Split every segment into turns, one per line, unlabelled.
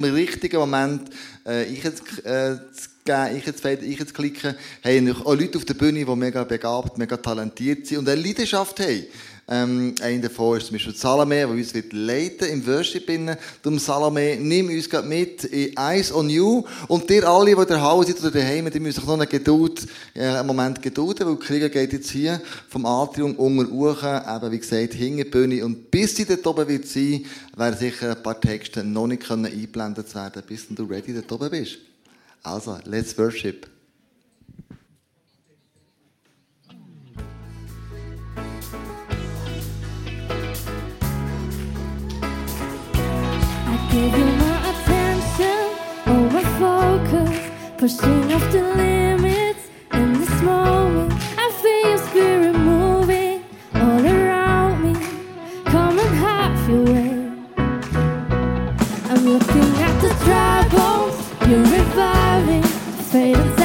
im richtigen Moment äh, ich jetzt, äh, zu geben, ich jetzt, ich jetzt klicken, haben auch Leute auf der Bühne, die mega begabt, mega talentiert sind und eine Leidenschaft haben. Ähm, einer davon ist zum Beispiel Salome, der uns wird leiten im Worship. Darum Salome, nimm uns gerade mit in Eyes on You. Und dir alle, die Halle sind oder daheim, die müssen noch eine Geduld, äh, einen Moment gedulden, weil Krieger geht jetzt hier vom Atrium unter Uchen, eben wie gesagt, hinter die Bühne. Und bis sie dort oben wird sein, werden sicher ein paar Texte noch nicht eingeblendet werden, bis du ready dort oben bist. Also, let's worship.
Give you my attention, all my focus, pushing off the limits in this moment. I feel your spirit moving all around me. Come and have your way. I'm looking at the bones, you're reviving the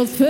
health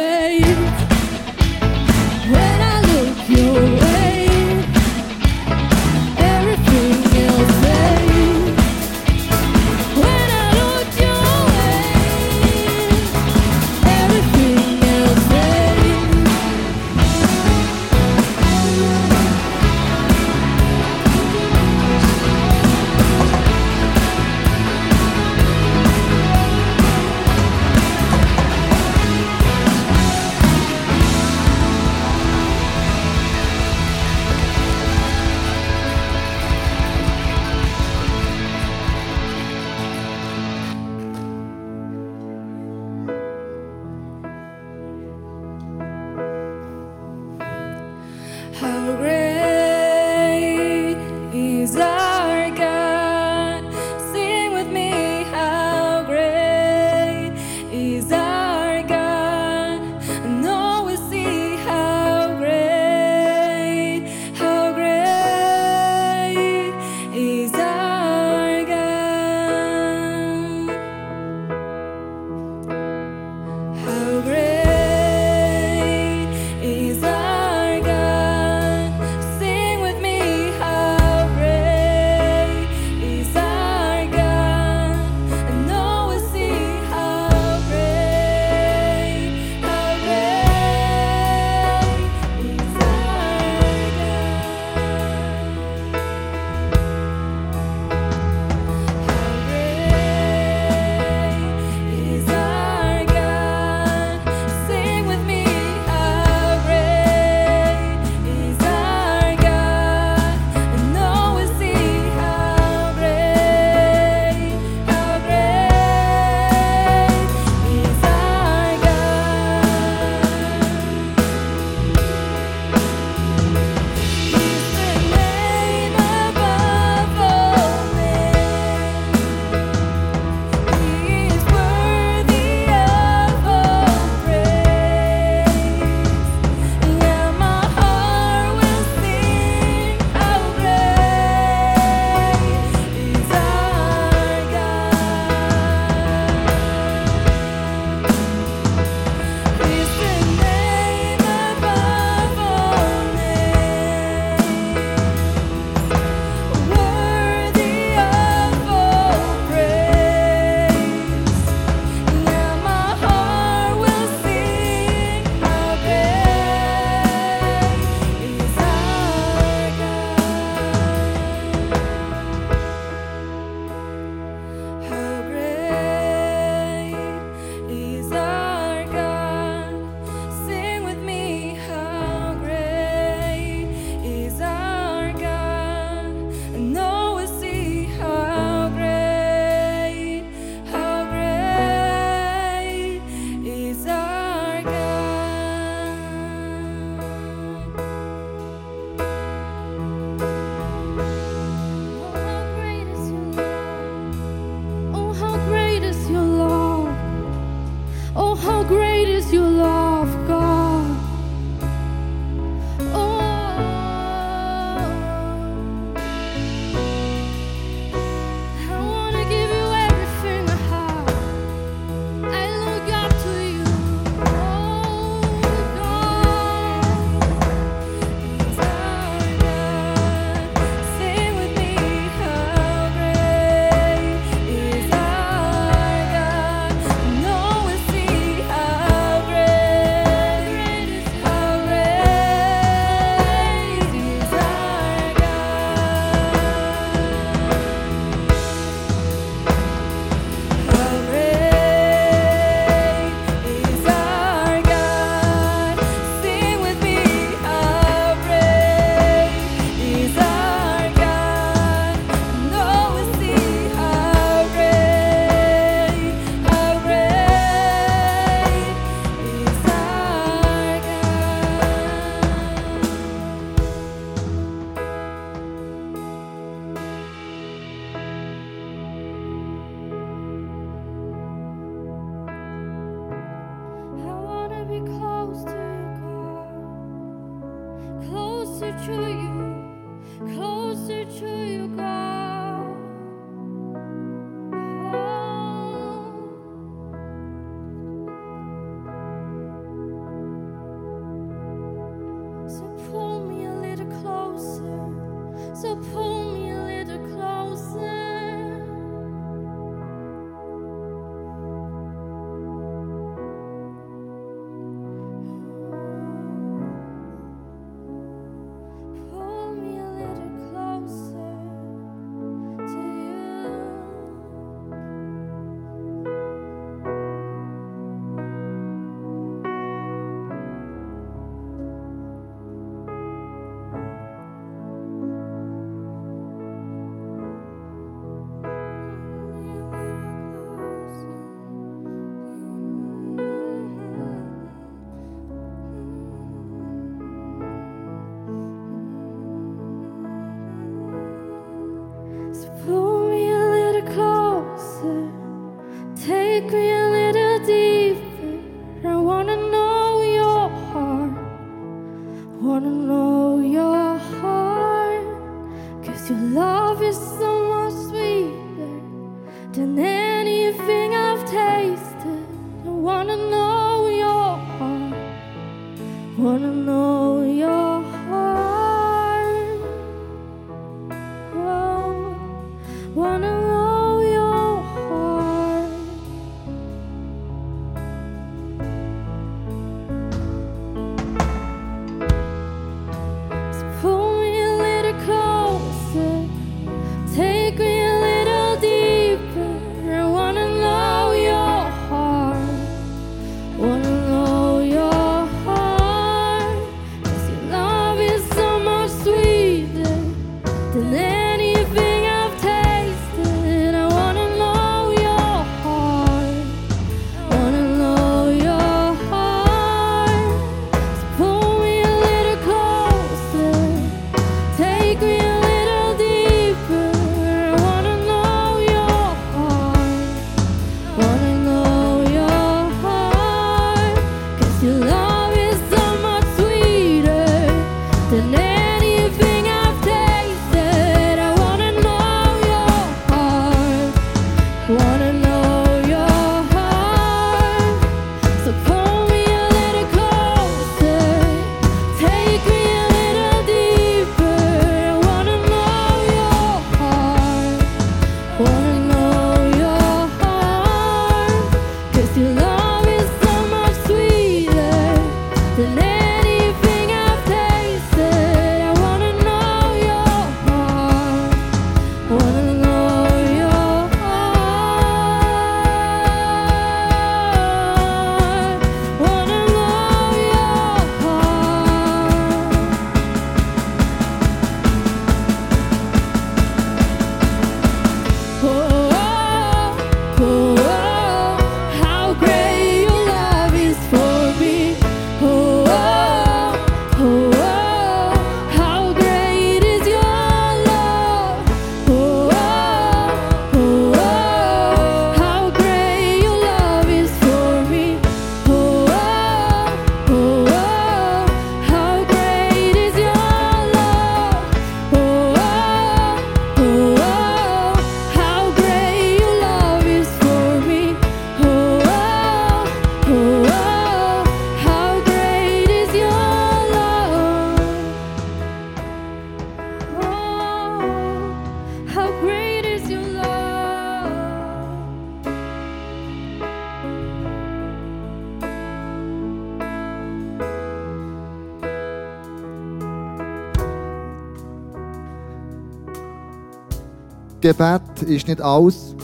Gebet ist nicht alles,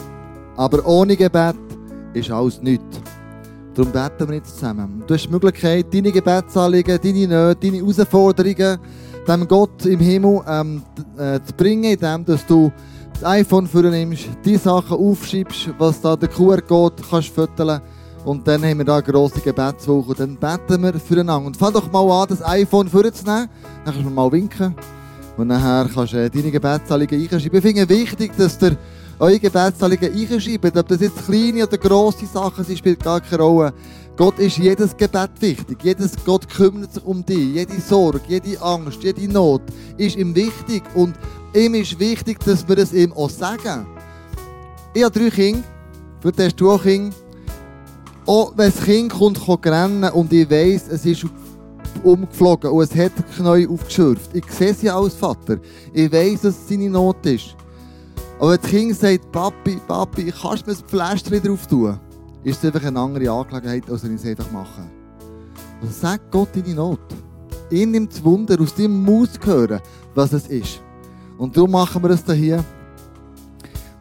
aber ohne Gebet ist alles nichts. Darum beten wir jetzt zusammen. Du hast die Möglichkeit, deine Gebetsanliegen, deine Nöte, deine Herausforderungen dem Gott im Himmel ähm, äh, zu bringen, indem dass du das iPhone nimmst, die Sachen aufschiebst, was da der QR geht, kannst fütteln und dann haben wir da grosse Gebetswoche und dann beten wir füreinander. Und fang doch mal an, das iPhone vorzunehmen, dann kannst du mal winken. Und nachher kannst du äh, deine Gebetsanliegen einschreiben. Ich finde wichtig, dass ihr eure Gebetsanliegen einschreibt. Ob das jetzt kleine oder grosse Sachen sind, spielt gar keine Rolle. Gott ist jedes Gebet wichtig. Jedes Gott kümmert sich um dich. Jede Sorge, jede Angst, jede Not ist ihm wichtig. Und ihm ist wichtig, dass wir es ihm auch sagen. Ich habe drei Kinder. Vielleicht hast du auch Kinder. Auch wenn das Kind kommt, kann rennen und ich weiss, es ist umgeflogen und es hat Knäuel aufgeschürft. Ich sehe sie als Vater. Ich weiss, dass es seine Not ist. Aber wenn das Kind sagt, Papi, Papi, kannst du mir das Pflaster drauf tun? Ist es einfach eine andere Angelegenheit, als wenn ich es einfach mache. Also sag Gott deine Not. Ihn nimmt es Wunder, aus deinem Maus hören, was es ist. Und darum machen wir es hier.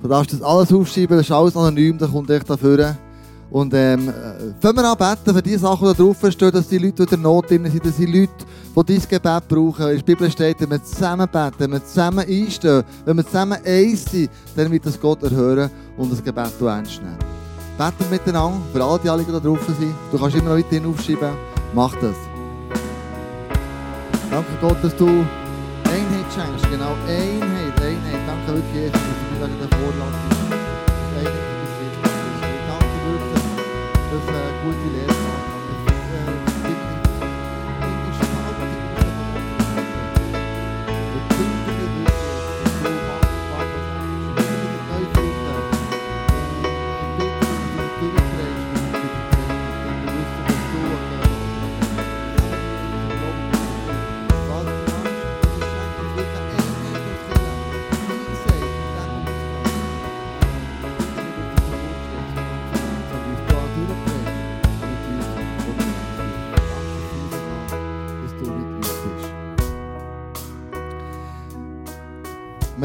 Du darfst das alles aufschreiben, das ist alles anonym, da kommt echt dafür. Und ähm, äh, fangen wir an beten für die Sachen, die da drauf stehen, dass die Leute, in der Not drin sind, dass die Leute, die dein Gebet brauchen. In der Bibel steht, wenn wir zusammen beten, wenn wir zusammen einstehen, wenn wir zusammen eins sind, dann wird das Gott erhören und das Gebet ernst nehmen. Beten miteinander, für alle, die alle die da drauf sind. Du kannst immer noch weiterhin aufschreiben. Mach das. Danke Gott, dass du Einheit schenkst. Genau, Einheit, Einheit. Danke wirklich, dass du mir da der dass äh,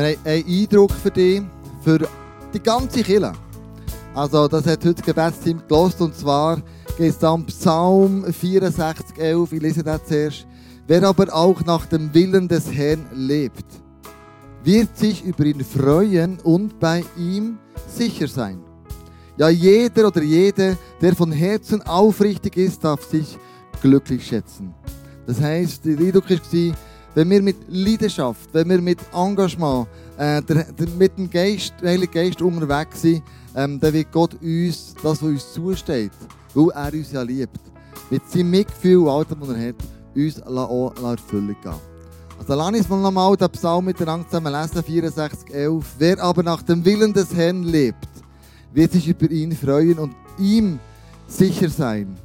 Wir haben einen Eindruck für dich, für die ganze Kirche. Also, das hat heute das Gebetsteam gelost und zwar geht es da um Psalm 64, 11. Ich lese das zuerst. Wer aber auch nach dem Willen des Herrn lebt, wird sich über ihn freuen und bei ihm sicher sein. Ja, jeder oder jede, der von Herzen aufrichtig ist, darf sich glücklich schätzen. Das heißt, der Eindruck war, wenn wir mit Leidenschaft, wenn wir mit Engagement, äh, der, der, mit dem Geist, der Heilige Geist unterwegs sind, ähm, dann wird Gott uns das, was uns zusteht, weil er uns ja liebt, mit seinem Mitgefühl und all dem, was er hat, uns auch Erfüllung gehen. Also lass uns mal nochmal den Psalm miteinander zusammen lesen, 64, 11. Wer aber nach dem Willen des Herrn lebt, wird sich über ihn freuen und ihm sicher sein.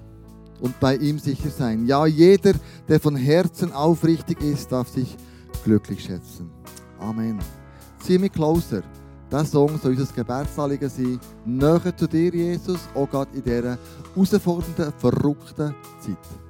Und bei ihm sicher sein. Ja, jeder, der von Herzen aufrichtig ist, darf sich glücklich schätzen. Amen. Zieh mich closer. Dieser Song soll unser Gebetsanliegen sein. Näher zu dir, Jesus, auch gerade in dieser herausfordernden, verrückten Zeit.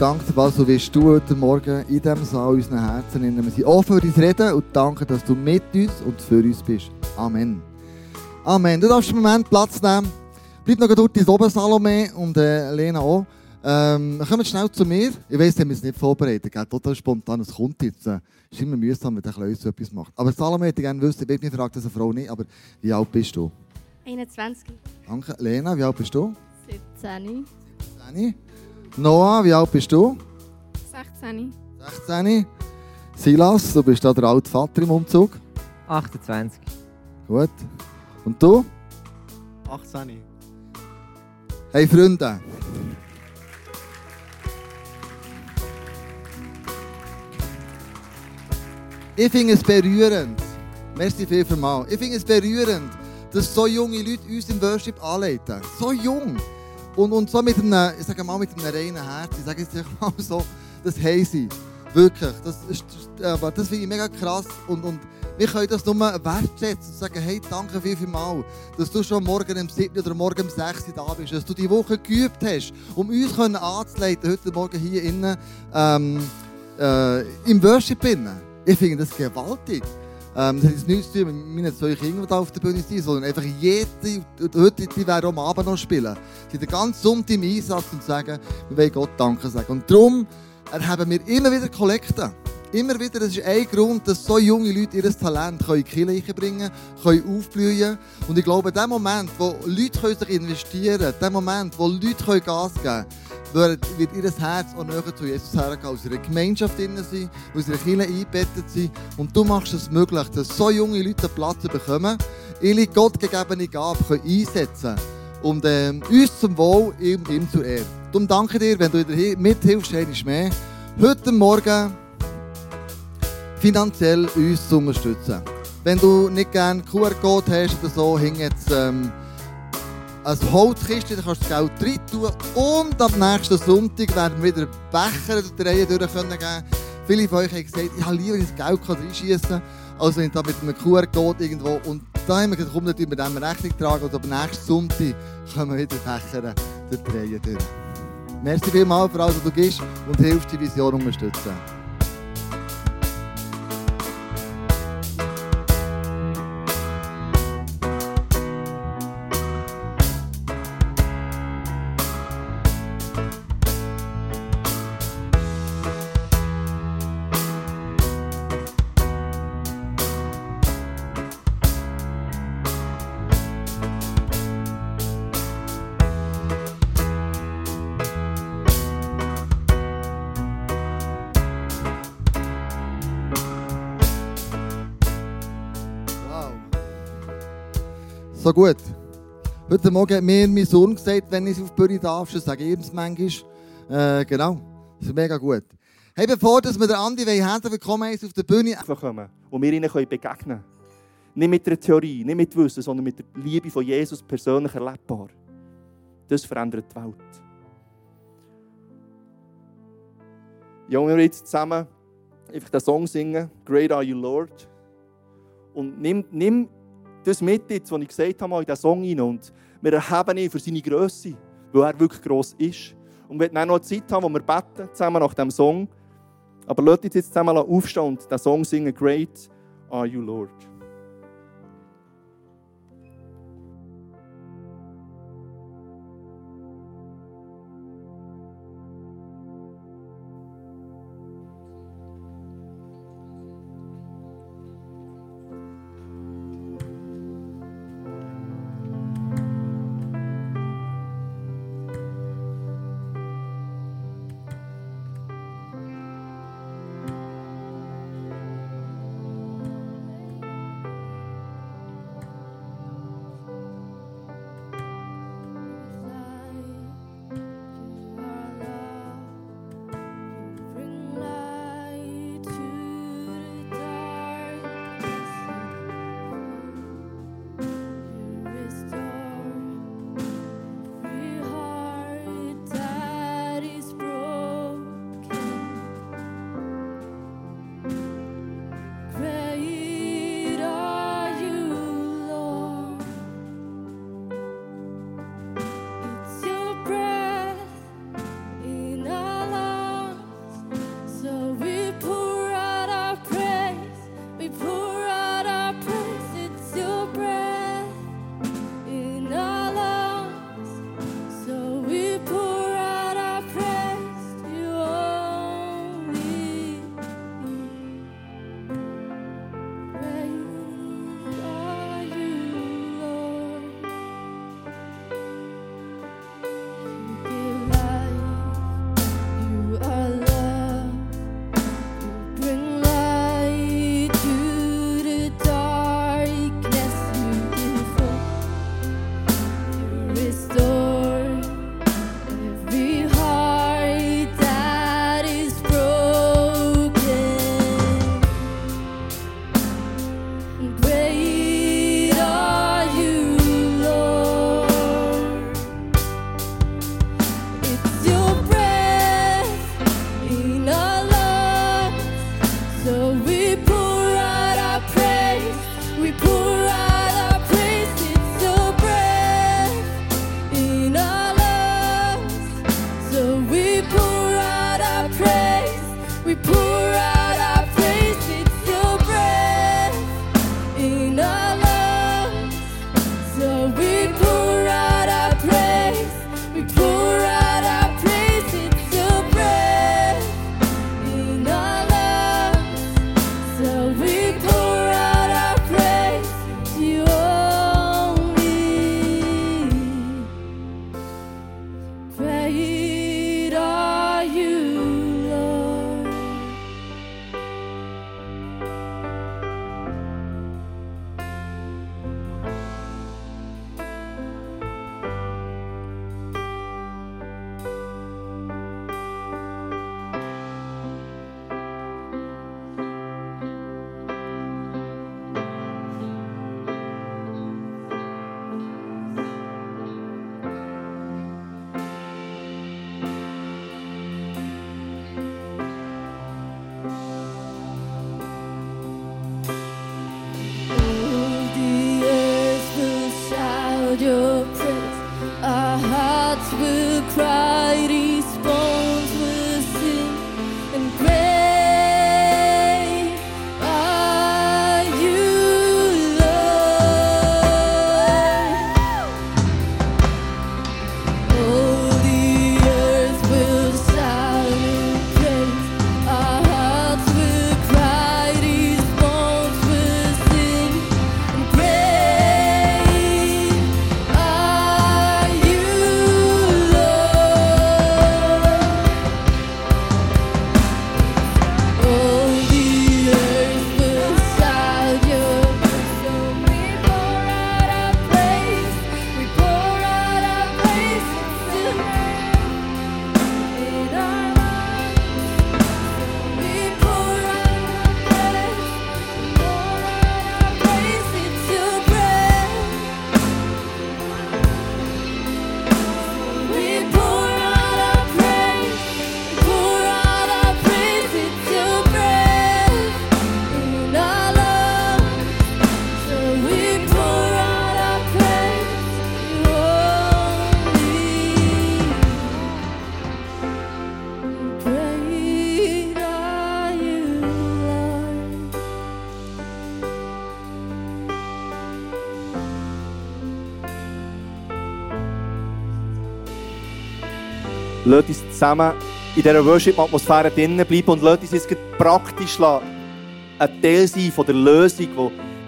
Was so wirst du heute Morgen in diesem Saal unseren Herzen nehmen. Wir sind offen für dein Reden und danke, dass du mit uns und für uns bist. Amen. Amen. Du darfst einen Moment Platz nehmen. Bleib noch dort ins oben, Salome und äh, Lena auch. Ähm, kommt schnell zu mir. Ich wir haben uns nicht vorbereitet. Gell? Total spontan. Es kommt jetzt. Es äh, ist immer mühsam, wenn der Kleine so etwas macht. Aber Salome hätte gerne wissen, ich will nicht fragen, das eine Frau nicht, aber wie alt bist du?
21.
Danke. Lena, wie alt bist du?
17.
10. Noah, wie alt bist du?
16.
16. Silas, du bist da der alte Vater im Umzug.
28.
Gut. Und du?
18.
Hey Freunde. Ich finde es berührend. Merci viel für mal. Ich finde es berührend, dass so junge Leute uns im Worship anleiten. So jung. Und, und so mit einem, ich sage mal, mit einem reinen Herz. Ich sage jetzt mal so, das haben sie. Wirklich. Das das finde ich mega krass. Und, und wir können das nur wertschätzen und sagen, hey, danke viel, viel mal, dass du schon morgen um 7 oder morgen um 6 Uhr da bist, dass du die Woche geübt hast, um uns können anzuleiten, heute Morgen hier innen, ähm, äh, im Worship. Innen. Ich finde das gewaltig. Ähm, das hat nichts zu tun mit meinen zwei Kindern, auf der Bühne sind, sondern einfach jede, heute, die werden am Abend noch spielen. Sie sind ganzen Sonntag im Einsatz und sagen, wir wollen Gott Danke sagen. Und darum haben wir immer wieder Kollekte. Immer wieder, das ist ein Grund, dass so junge Leute ihr Talent in die Kirche bringen können, können aufblühen Und ich glaube, in dem Moment, wo Leute sich investieren können, in dem Moment, wo Leute Gas geben können, wird ihr Herz auch näher zu Jesus hergehen, aus ihrer Gemeinschaft drin sein, aus ihrer Kirche eingebettet sein. Und du machst es möglich, dass so junge Leute Platz bekommen, ihre gottgegebene Gabe können einsetzen und ähm, uns zum Wohl ihm, ihm zu ehren. Darum danke dir, wenn du wieder mithilfst, ist mehr. Heute Morgen finanziell uns zu unterstützen. Wenn du nicht gerne QR-Code hast oder so, hängt jetzt ähm, ein Holzkiste, da kannst du das Geld rein tun. Und am nächsten Sonntag werden wir wieder Becher durch die Reihe durch können. Viele von euch haben gesagt, ich habe lieber ins Geld reinschießen, als wenn da mit einem QR-Code irgendwo. Und da haben wir gesagt, komm, dann tun dem Rechnung tragen. Und am nächsten Sonntag können wir wieder Becher durch die Reihe durch. Merci vielmals für alles, was du gibst und hilfst, die Vision unterstützen. Gut. Heute Morgen hat mir mein Sohn gesagt, wenn ich auf die Bühne darf, dann sage ich ihm manchmal. Äh, genau. Das ist mega gut. Hey, bevor dass wir den Andi herzlich willkommen heißen auf der Bühne.
kommen und wir ihnen begegnen können. Nicht mit einer Theorie, nicht mit Wissen, sondern mit der Liebe von Jesus persönlich erlebbar. Das verändert die Welt. Ja, wir jetzt zusammen einfach den Song singen, Great Are You Lord. Und nimm, nimm das mit, jetzt, was ich gesagt habe, in diesen Song hinein. Und wir erheben ihn für seine Größe, weil er wirklich gross ist. Und wir werden noch Zeit haben, wo wir beten, zusammen nach diesem Song. Aber lasst uns jetzt zusammen aufstehen und den Song singen, Great Are You Lord. Zusammen in dieser Worship-Atmosphäre drinnen bleiben und lasst uns jetzt praktisch ein Teil sein von der Lösung,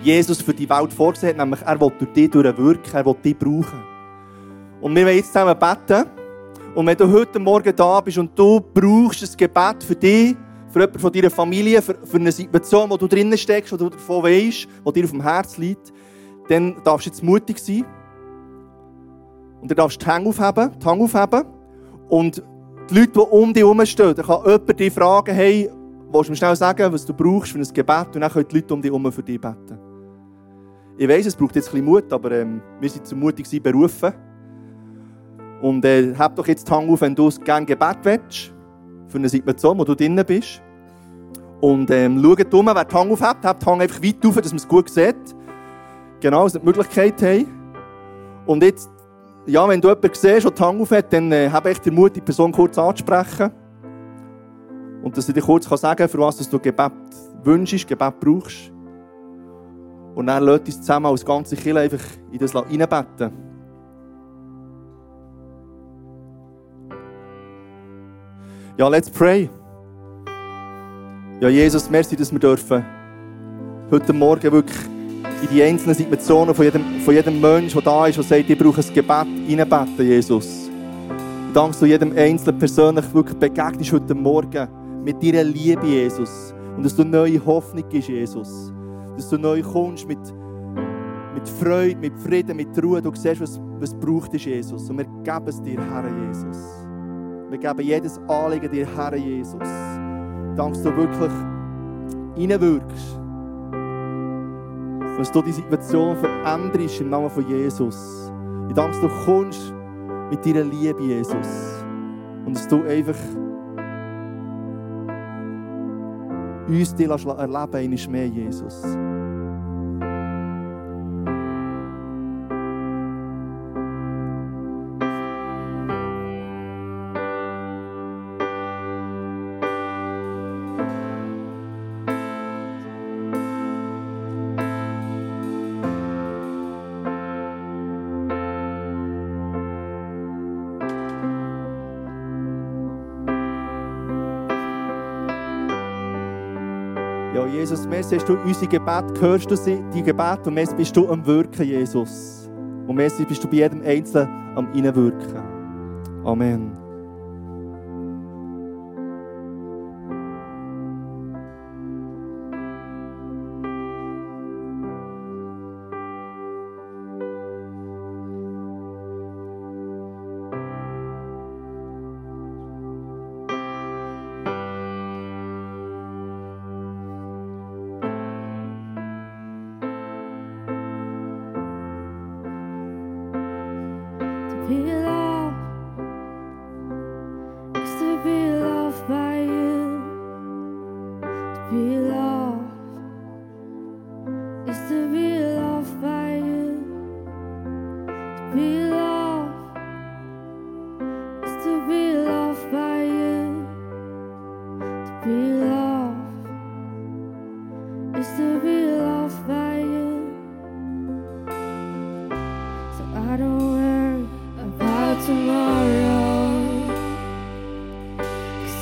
die Jesus für die Welt vorgesehen hat, nämlich er will durch dich durchwirken, er will dich brauchen. Und wir wollen jetzt zusammen beten. Und wenn du heute Morgen da bist und du brauchst ein Gebet für dich, für jemanden von deiner Familie, für, für eine Situation, wo du drinnen steckst, wo du davon weißt, die dir auf dem Herz liegt, dann darfst du jetzt mutig sein. Und du darfst die Hände aufheben, die Hand aufheben. Und die Leute, die um dich herumstehen, da kann jemand dich fragen, hey, willst du mir schnell sagen, was du brauchst für ein Gebet? Und dann können die Leute um dich herum für dich beten. Ich weiss, es braucht jetzt ein bisschen Mut, aber ähm, wir sind zum mutig sein berufen. Und äh, heb doch jetzt die Hand auf, wenn du gerne Gebet willst, für eine Situation, wo du drinnen bist. Und ähm, schaut um, wer die Hand aufhebt, hebt die Hand einfach weit auf, dass man es gut sieht. Genau, dass wir die Möglichkeit haben. Und jetzt, ja, wenn du jemanden siehst, der die Hand aufhat, dann äh, habe ich den Mut, die Person kurz anzusprechen. Und dass ich dir kurz sagen kann, für was du Gebet wünschst, Gebet brauchst. Und dann lässt uns zusammen als ganze Kirche einfach in das reinbeten. Ja, let's pray. Ja, Jesus, merci, dass wir dürfen heute Morgen wirklich in die einzelnen Situationen von jedem, von jedem Menschen, der da ist, der sagt, ich brauche ein Gebet, reinbeten, Jesus. Danke du jedem Einzelnen persönlich wirklich begegnest heute Morgen mit deiner Liebe, Jesus. Und dass du neue Hoffnung gibst, Jesus. Dass du neu kommst mit, mit Freude, mit Frieden, mit Ruhe. Du siehst, was, was braucht ist, Jesus. Und wir geben es dir, Herr Jesus. Wir geben jedes Anliegen dir, Herr Jesus. Danke, dass du wirklich reinwirkst. Dass du die Situation veränderst im Namen von Jesus. Ich danke, dass du kommst mit deiner Liebe, Jesus. Und dass du einfach uns lässt erleben einmal mehr, Jesus. Jesus, merci hast du unsere Gebet, hörst du sie, die Gebet und merci bist du am Wirken, Jesus. Und merci bist du bei jedem Einzelnen am Innenwirken. Amen.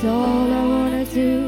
all I wanna do.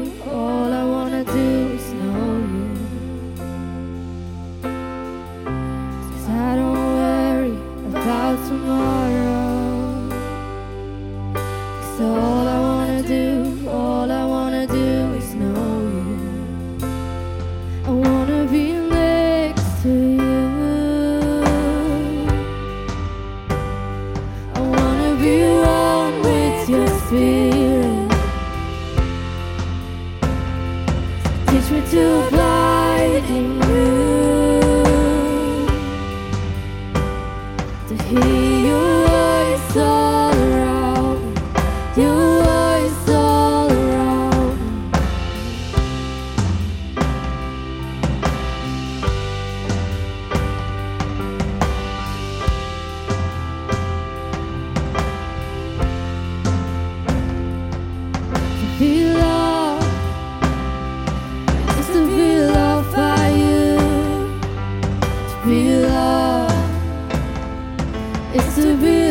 It's to be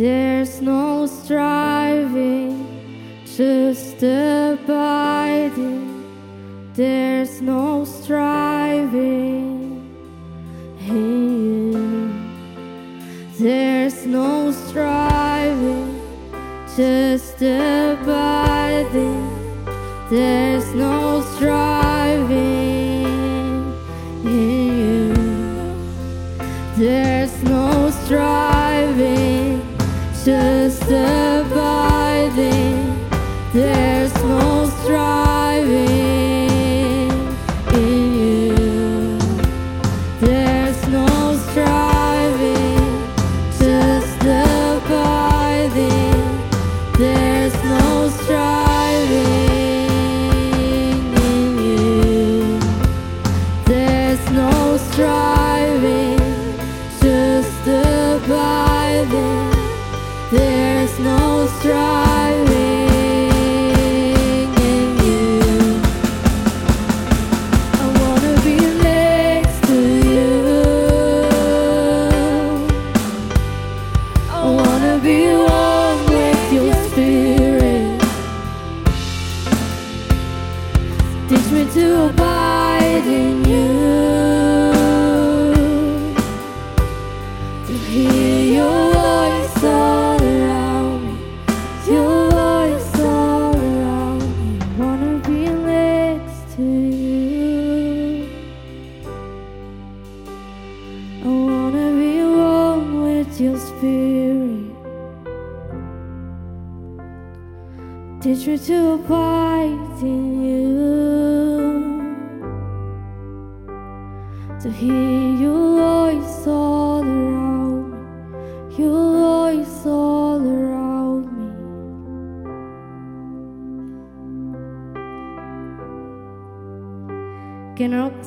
There's no striving, just abiding. There's no striving in you. There's no striving, just abiding. There's no striving in you. There's no striving
the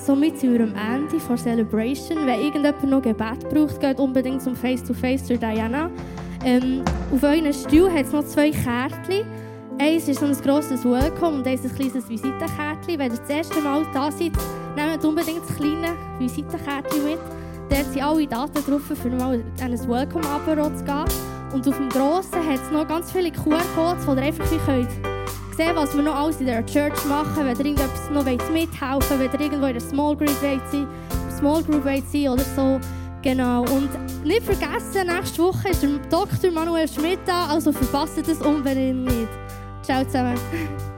somit sind wir am Ende von Celebration. Wenn irgendjemand noch Gebet braucht, geht unbedingt zum Face-to-Face zur Diana. Ähm, auf euren Stuhl hat es noch zwei Kärtchen. Eins ist so ein grosses Welcome und eins ein kleines Visitenkärtchen. Wenn ihr das erste Mal da seid, nehmt unbedingt das kleine Visitenkärtchen mit. Dort sind alle Daten drauf, für mal Welcome-Apero zu gehen. Und auf dem grossen hat es noch ganz viele QR-Codes, wo ihr einfach wie sehen, was wir noch alles in der Church machen, wenn ihr irgendetwas noch mithelfen wollt, wenn ihr irgendwo in einer Small Group sein, Small Group sein oder so. Genau. Und nicht vergessen, nächste Woche ist Dr. Manuel Schmidt da, also verpasst das unbedingt nicht. Ciao zusammen.